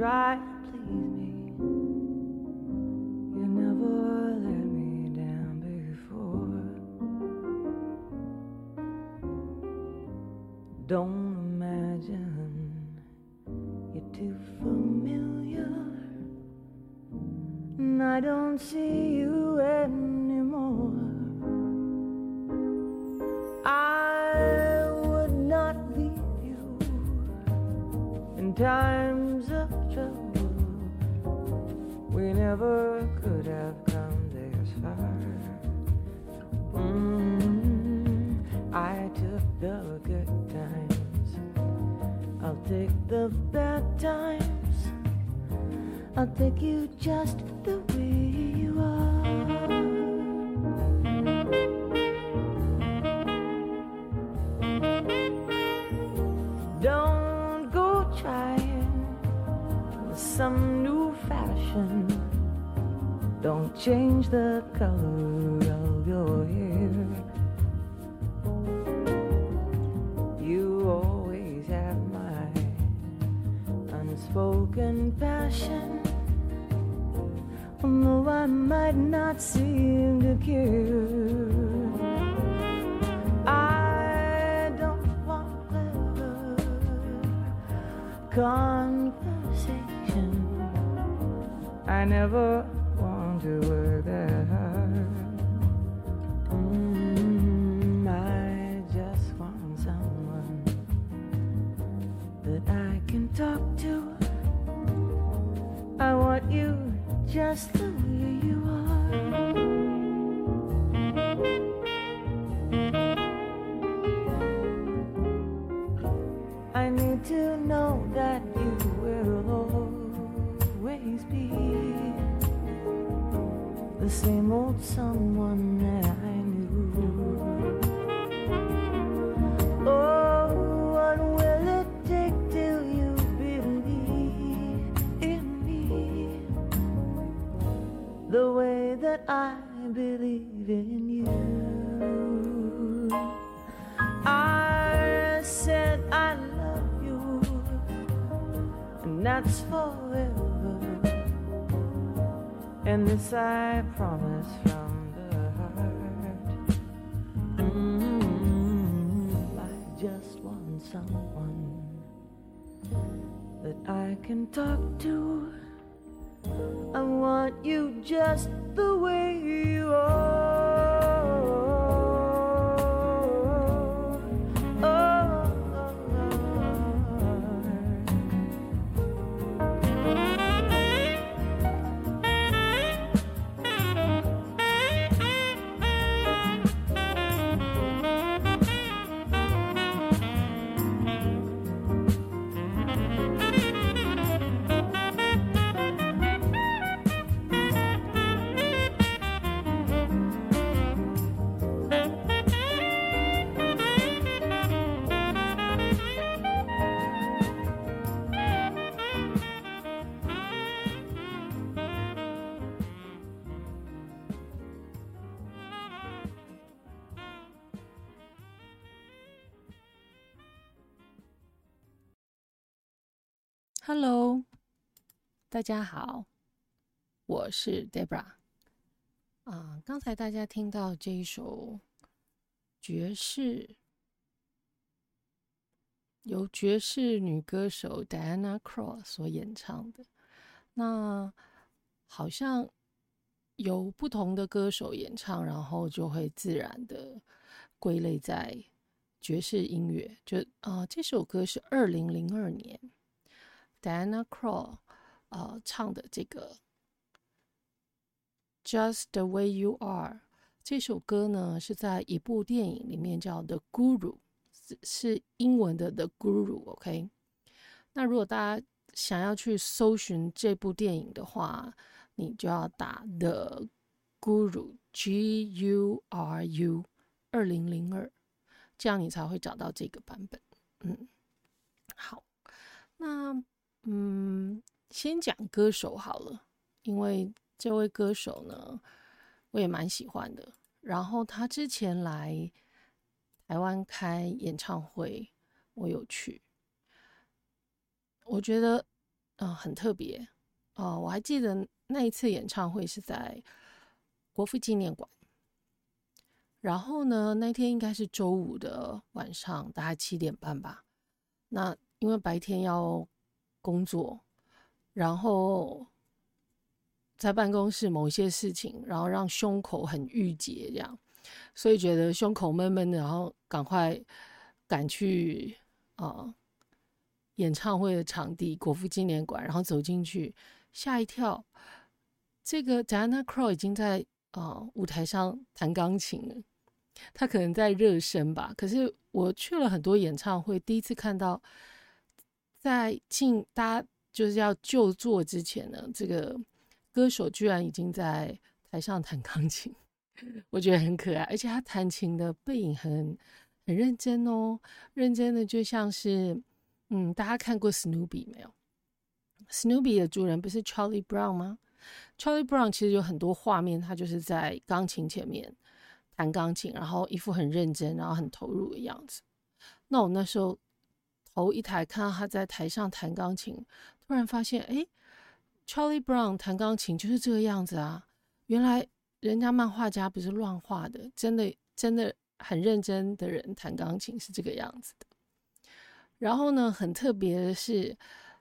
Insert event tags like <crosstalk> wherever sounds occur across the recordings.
try good times. I'll take the bad times. I'll take you just the way you are. Don't go trying some new fashion. Don't change the color unspoken passion. Although I might not seem to care. I don't want clever conversation. I never want to work that just the way you are. I need to know that you will always be the same old someone believe in you? I said I love you, and that's forever. And this I promise from the heart. Mm, I just want someone that I can talk to. I want you just the way you are. Hello，大家好，我是 Debra。啊，刚才大家听到这一首爵士，由爵士女歌手 Diana Cross 所演唱的。那好像有不同的歌手演唱，然后就会自然的归类在爵士音乐。就啊，这首歌是二零零二年。Diana Krall，呃，唱的这个《Just the Way You Are》这首歌呢，是在一部电影里面叫《The Guru》，是英文的《The Guru》。OK，那如果大家想要去搜寻这部电影的话，你就要打 The Guru，G U R U，二零零二，这样你才会找到这个版本。嗯，好，那。嗯，先讲歌手好了，因为这位歌手呢，我也蛮喜欢的。然后他之前来台湾开演唱会，我有去。我觉得呃很特别哦、我还记得那一次演唱会是在国父纪念馆。然后呢，那天应该是周五的晚上，大概七点半吧。那因为白天要工作，然后在办公室某些事情，然后让胸口很郁结，这样，所以觉得胸口闷闷的，然后赶快赶去啊、呃、演唱会的场地——国父纪念馆，然后走进去，吓一跳，这个 Diana Crow 已经在啊、呃、舞台上弹钢琴了。他可能在热身吧，可是我去了很多演唱会，第一次看到在进大家就是要就座之前呢，这个歌手居然已经在台上弹钢琴，<laughs> 我觉得很可爱，而且他弹琴的背影很很认真哦，认真的就像是嗯，大家看过 Snoopy 没有？Snoopy 的主人不是 Charlie Brown 吗？Charlie Brown 其实有很多画面，他就是在钢琴前面。弹钢琴，然后一副很认真，然后很投入的样子。那我那时候头一抬看到他在台上弹钢琴，突然发现，哎，Charlie Brown 弹钢琴就是这个样子啊！原来人家漫画家不是乱画的，真的真的很认真的人弹钢琴是这个样子的。然后呢，很特别的是，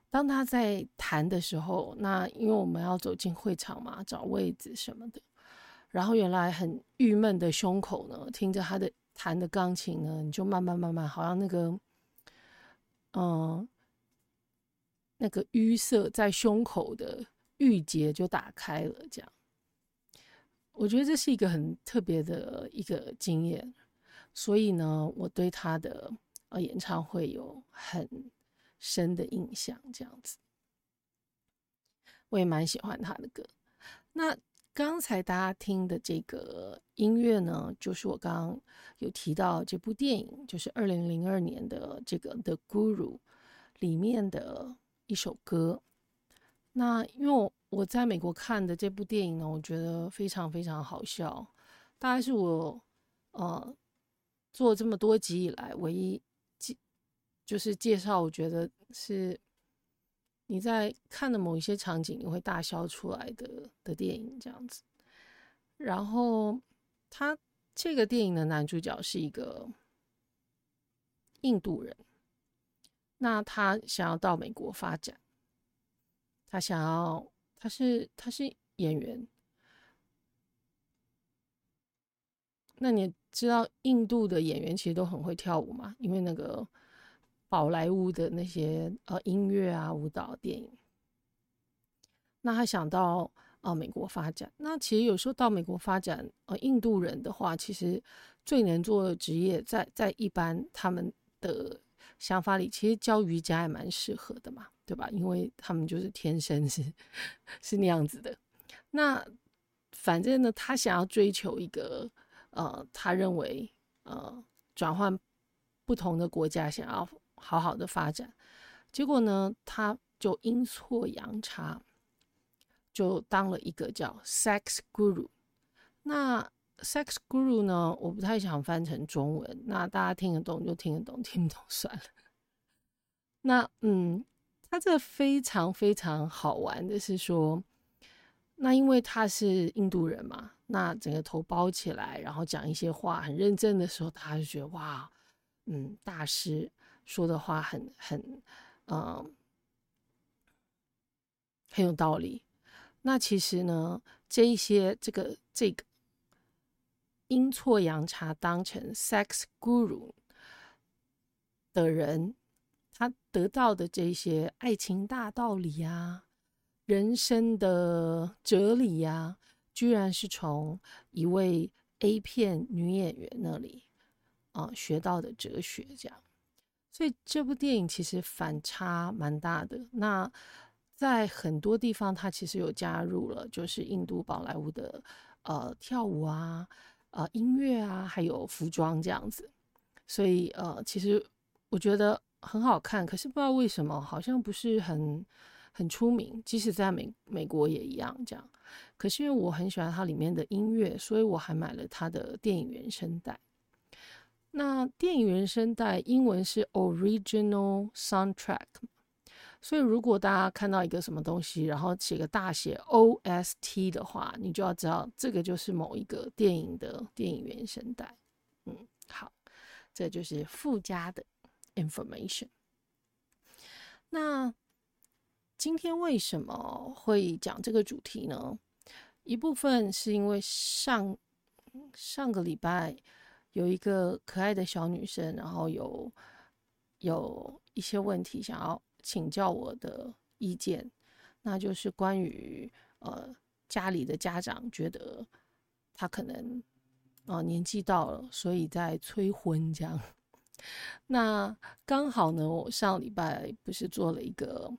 当他在弹的时候，那因为我们要走进会场嘛，找位置什么的。然后原来很郁闷的胸口呢，听着他的弹的钢琴呢，你就慢慢慢慢，好像那个，嗯，那个淤塞在胸口的郁结就打开了。这样，我觉得这是一个很特别的一个经验，所以呢，我对他的呃演唱会有很深的印象。这样子，我也蛮喜欢他的歌。那。刚才大家听的这个音乐呢，就是我刚刚有提到这部电影，就是二零零二年的这个《The Guru》里面的一首歌。那因为我在美国看的这部电影呢，我觉得非常非常好笑，大概是我呃做这么多集以来唯一介就是介绍，我觉得是。你在看的某一些场景，你会大笑出来的的电影这样子。然后，他这个电影的男主角是一个印度人，那他想要到美国发展，他想要，他是他是演员。那你知道印度的演员其实都很会跳舞吗？因为那个。宝莱坞的那些呃音乐啊、舞蹈、电影，那他想到呃美国发展。那其实有时候到美国发展，呃，印度人的话，其实最能做的职业在，在在一般他们的想法里，其实教瑜伽也蛮适合的嘛，对吧？因为他们就是天生是 <laughs> 是那样子的。那反正呢，他想要追求一个呃，他认为呃转换不同的国家，想要。好好的发展，结果呢，他就阴错阳差，就当了一个叫 sex guru。那 sex guru 呢，我不太想翻成中文，那大家听得懂就听得懂，听不懂算了。那嗯，他这非常非常好玩的是说，那因为他是印度人嘛，那整个头包起来，然后讲一些话很认真的时候，他就觉得哇，嗯，大师。说的话很很，嗯、很有道理。那其实呢，这一些这个这个阴错阳差当成 sex guru 的人，他得到的这些爱情大道理啊，人生的哲理呀、啊，居然是从一位 A 片女演员那里啊、学到的哲学，这样。所以这部电影其实反差蛮大的。那在很多地方，它其实有加入了，就是印度宝莱坞的呃跳舞啊、呃音乐啊，还有服装这样子。所以呃，其实我觉得很好看。可是不知道为什么，好像不是很很出名。即使在美美国也一样这样。可是因为我很喜欢它里面的音乐，所以我还买了它的电影原声带。那电影原声带英文是 original soundtrack，所以如果大家看到一个什么东西，然后写个大写 O S T 的话，你就要知道这个就是某一个电影的电影原声带。嗯，好，这就是附加的 information。那今天为什么会讲这个主题呢？一部分是因为上上个礼拜有一个可爱的小女生，然后有有一些问题想要请教我的意见，那就是关于呃家里的家长觉得他可能呃年纪到了，所以在催婚这样。<laughs> 那刚好呢，我上礼拜不是做了一个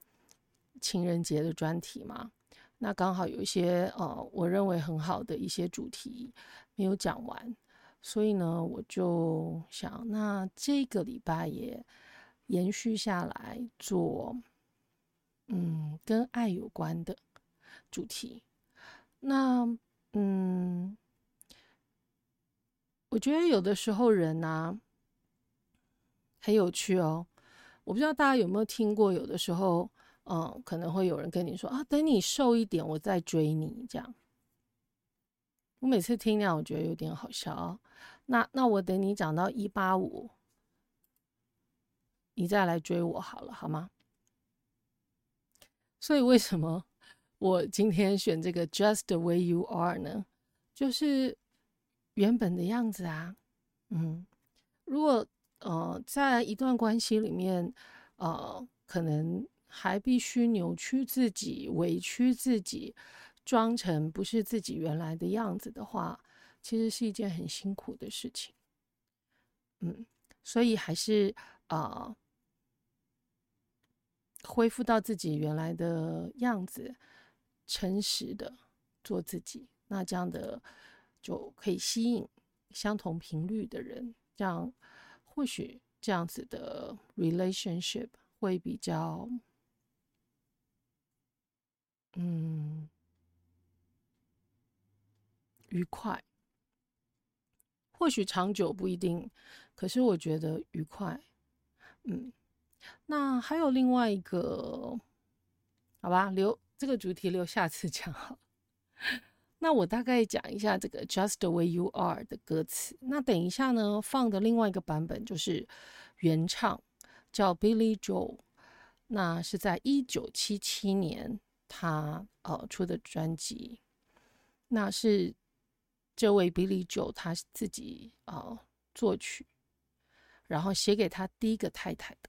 情人节的专题嘛？那刚好有一些呃，我认为很好的一些主题没有讲完，所以呢，我就想，那这个礼拜也延续下来做，嗯，跟爱有关的主题。那嗯，我觉得有的时候人啊，很有趣哦。我不知道大家有没有听过，有的时候。嗯，可能会有人跟你说啊，等你瘦一点，我再追你这样。我每次听那样，我觉得有点好笑。那那我等你长到一八五，你再来追我好了，好吗？所以为什么我今天选这个 Just the way you are 呢？就是原本的样子啊。嗯，如果呃在一段关系里面，呃，可能。还必须扭曲自己、委屈自己，装成不是自己原来的样子的话，其实是一件很辛苦的事情。嗯，所以还是啊、恢复到自己原来的样子，诚实的做自己，那这样的就可以吸引相同频率的人，这样或许这样子的 relationship 会比较。嗯，愉快，或许长久不一定，可是我觉得愉快。嗯，那还有另外一个，好吧，留这个主题留下次讲好。<laughs> 那我大概讲一下这个 "Just the way you are" 的歌词。那等一下呢，放的另外一个版本就是原唱，叫 Billy Joel，那是在一九七七年。他呃出的专辑，那是这位 Billy Joe 他自己呃作曲，然后写给他第一个太太的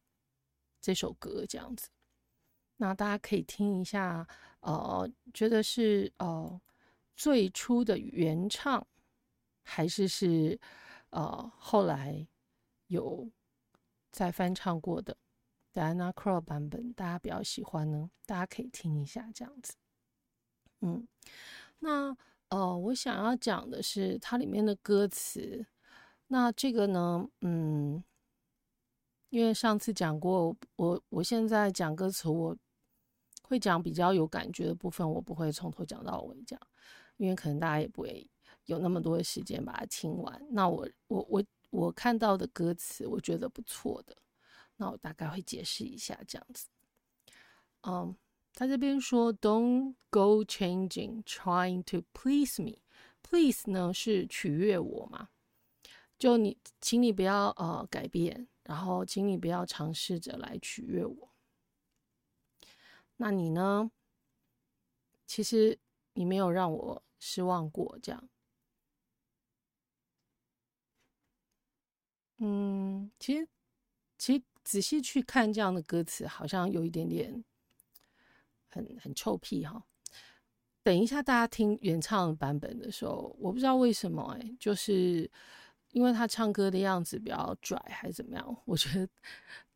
这首歌这样子。那大家可以听一下，呃，觉得是呃最初的原唱，还是是呃后来有再翻唱过的？Diana kroll 版本大家比较喜欢呢，大家可以听一下这样子。嗯，那呃，我想要讲的是它里面的歌词。那这个呢，嗯，因为上次讲过，我我现在讲歌词，我会讲比较有感觉的部分，我不会从头讲到尾讲，因为可能大家也不会有那么多的时间把它听完。那我我我我看到的歌词，我觉得不错的。那我大概会解释一下这样子。嗯，他这边说，Don't go changing, trying to please me. Please 呢是取悦我嘛？就你，请你不要呃改变，然后请你不要尝试着来取悦我。那你呢？其实你没有让我失望过，这样。嗯，其实，其实。仔细去看这样的歌词，好像有一点点很很臭屁哈。等一下大家听原唱版本的时候，我不知道为什么哎，就是因为他唱歌的样子比较拽还是怎么样？我觉得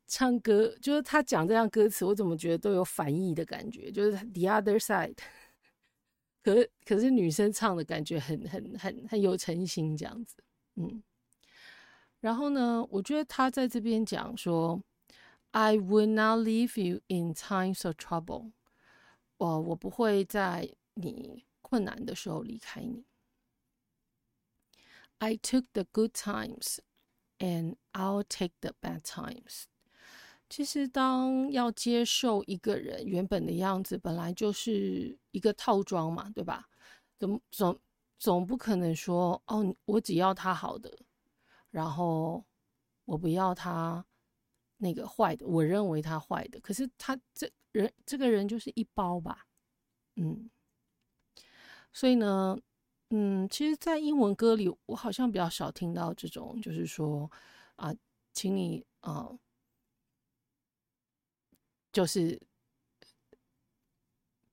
唱歌就是他讲这样歌词，我怎么觉得都有反义的感觉，就是 the other side。<laughs> 可是可是女生唱的感觉很很很很有诚心这样子，嗯。然后呢，我觉得他在这边讲说，I will not leave you in times of trouble。我我不会在你困难的时候离开你。I took the good times and I'll take the bad times。其实当要接受一个人原本的样子，本来就是一个套装嘛，对吧？总总总不可能说哦，我只要他好的，然后我不要他那个坏的，我认为他坏的，可是他这人这个人就是一包吧，嗯。所以呢，嗯，其实，在英文歌里，我好像比较少听到这种，就是说，啊，请你啊，就是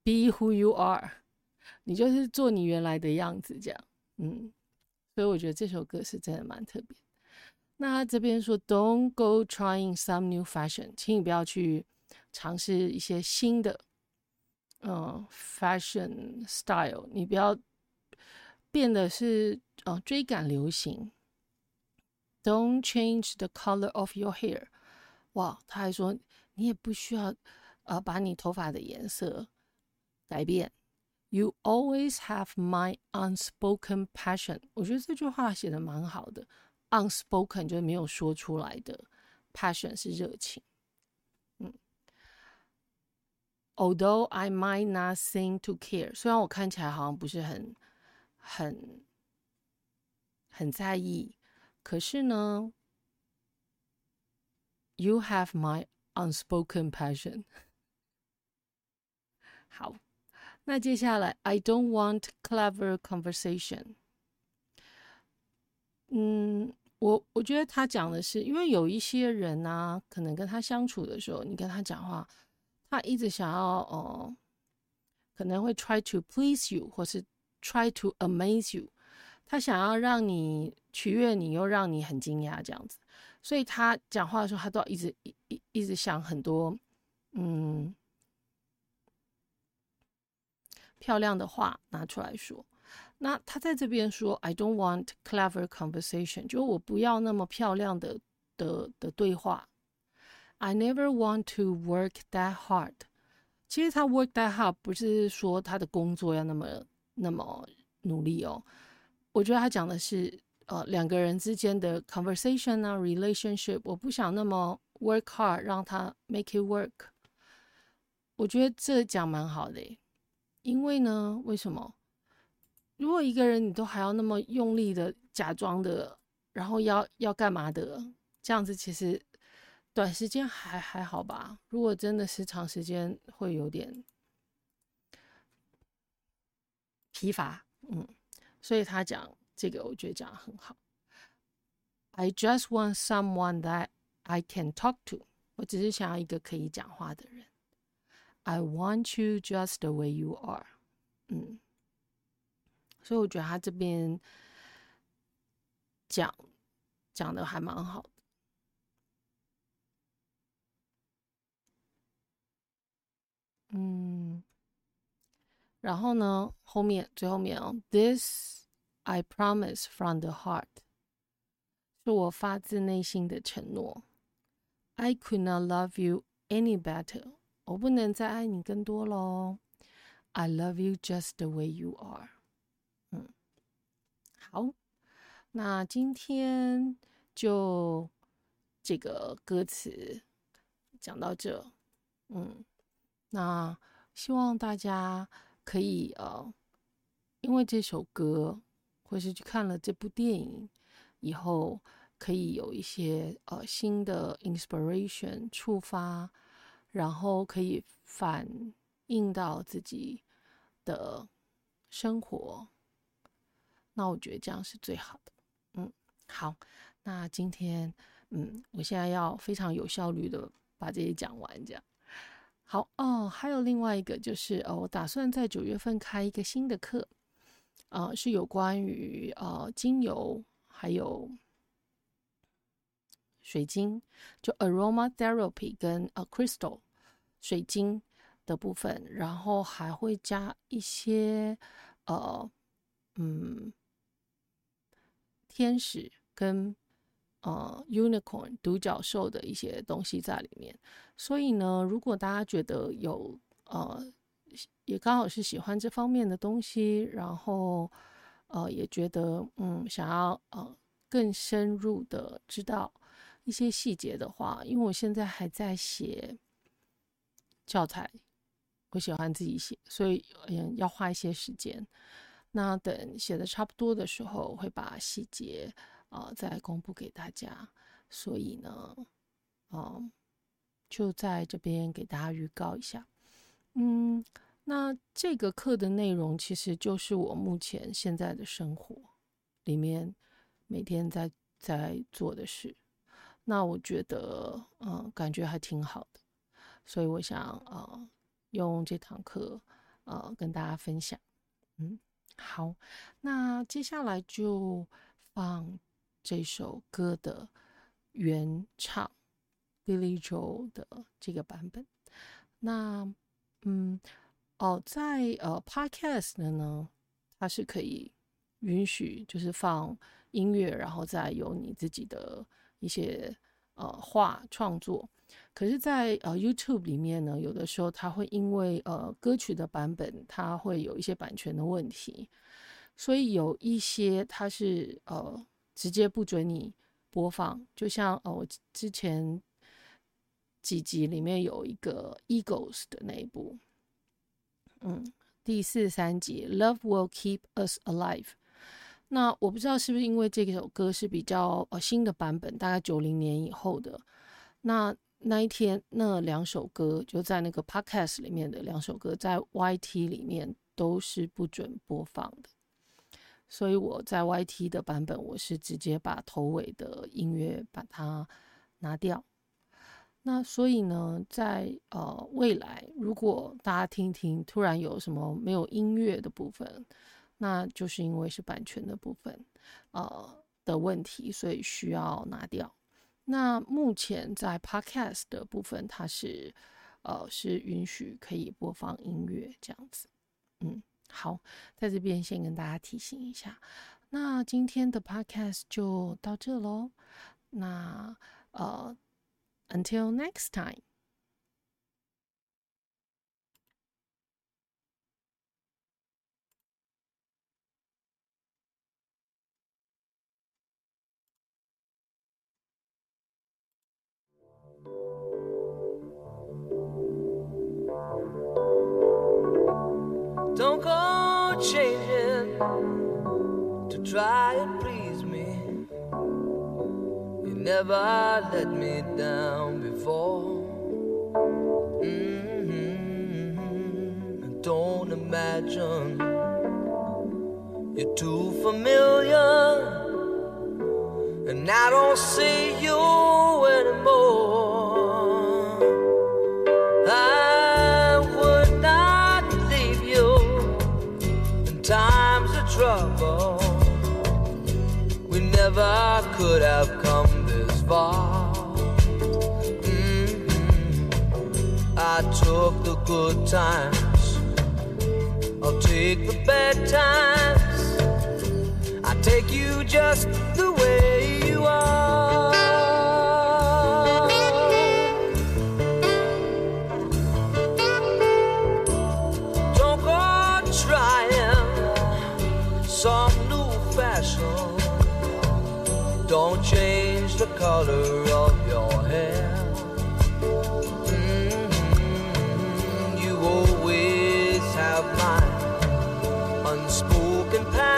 be who you are，<laughs> 你就是做你原来的样子，这样，嗯。所以我觉得这首歌是真的蛮特别。那他这边说，Don't go trying some new fashion，请你不要去尝试一些新的。嗯，fashion style，你不要变得是呃追赶流行。Don't change the color of your hair。哇，他还说你也不需要呃把你头发的颜色改变。You always have my unspoken passion。我觉得这句话写的蛮好的。Unspoken 就是没有说出来的，passion 是热情。Although I might not seem to care，虽然我看起来好像不是很、很、很在意，可是呢，You have my unspoken passion。好，那接下来，I don't want clever conversation。嗯，我我觉得他讲的是，因为有一些人啊，可能跟他相处的时候，你跟他讲话。他一直想要哦，可能会 try to please you，或是 try to amaze you。他想要让你取悦你，又让你很惊讶这样子。所以他讲话的时候，他都要一直一一一直想很多嗯漂亮的话拿出来说。那他在这边说，I don't want clever conversation，就我不要那么漂亮的的的对话。I never want to work that hard。其实他 work that hard 不是说他的工作要那么那么努力哦。我觉得他讲的是呃两个人之间的 conversation 啊 relationship。我不想那么 work hard 让他 make it work。我觉得这讲蛮好的，因为呢，为什么？如果一个人你都还要那么用力的假装的，然后要要干嘛的，这样子其实。短时间还还好吧，如果真的是长时间，会有点疲乏。嗯，所以他讲这个，我觉得讲得很好。I just want someone that I can talk to。我只是想要一个可以讲话的人。I want you just the way you are。嗯，所以我觉得他这边讲讲的还蛮好的。嗯，然后呢，后面最后面哦，This I promise from the heart，是我发自内心的承诺。I could not love you any better，我不能再爱你更多喽。I love you just the way you are。嗯，好，那今天就这个歌词讲到这，嗯。那希望大家可以呃，因为这首歌，或是去看了这部电影以后，可以有一些呃新的 inspiration 触发，然后可以反映到自己的生活。那我觉得这样是最好的。嗯，好，那今天嗯，我现在要非常有效率的把这些讲完，这样。好哦，还有另外一个就是，呃，我打算在九月份开一个新的课，呃，是有关于呃精油还有水晶，就 aromatherapy 跟呃 crystal 水晶的部分，然后还会加一些呃嗯天使跟。呃，unicorn 独角兽的一些东西在里面，所以呢，如果大家觉得有呃，也刚好是喜欢这方面的东西，然后呃，也觉得嗯，想要呃更深入的知道一些细节的话，因为我现在还在写教材，我喜欢自己写，所以嗯要花一些时间。那等写的差不多的时候，会把细节啊、再公布给大家。所以呢，嗯、就在这边给大家预告一下。嗯，那这个课的内容其实就是我目前现在的生活里面每天在在做的事。那我觉得，嗯、感觉还挺好的，所以我想，呃，用这堂课，呃，跟大家分享。嗯，好，那接下来就放这首歌的原唱 Billy Joel 的这个版本。那，嗯，哦，在呃 Podcast 的呢，它是可以允许就是放音乐，然后再有你自己的。一些呃画创作，可是在，在呃 YouTube 里面呢，有的时候它会因为呃歌曲的版本，它会有一些版权的问题，所以有一些它是呃直接不准你播放。就像呃我之前几集里面有一个 Eagles 的那一部，嗯，第四十三集 Love Will Keep Us Alive。那我不知道是不是因为这首歌是比较呃新的版本，大概九零年以后的。那那一天那两首歌就在那个 podcast 里面的两首歌，在 YT 里面都是不准播放的。所以我在 YT 的版本，我是直接把头尾的音乐把它拿掉。那所以呢，在呃未来，如果大家听听，突然有什么没有音乐的部分。那就是因为是版权的部分，呃的问题，所以需要拿掉。那目前在 Podcast 的部分，它是呃是允许可以播放音乐这样子。嗯，好，在这边先跟大家提醒一下。那今天的 Podcast 就到这喽。那呃，Until next time。go changing to try and please me. You never let me down before. Mm-hmm. I don't imagine you're too familiar, and I don't see you anymore. good times. I'll take the bad times. I take you just the way you are. Don't go trying some new fashion. Don't change the color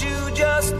you just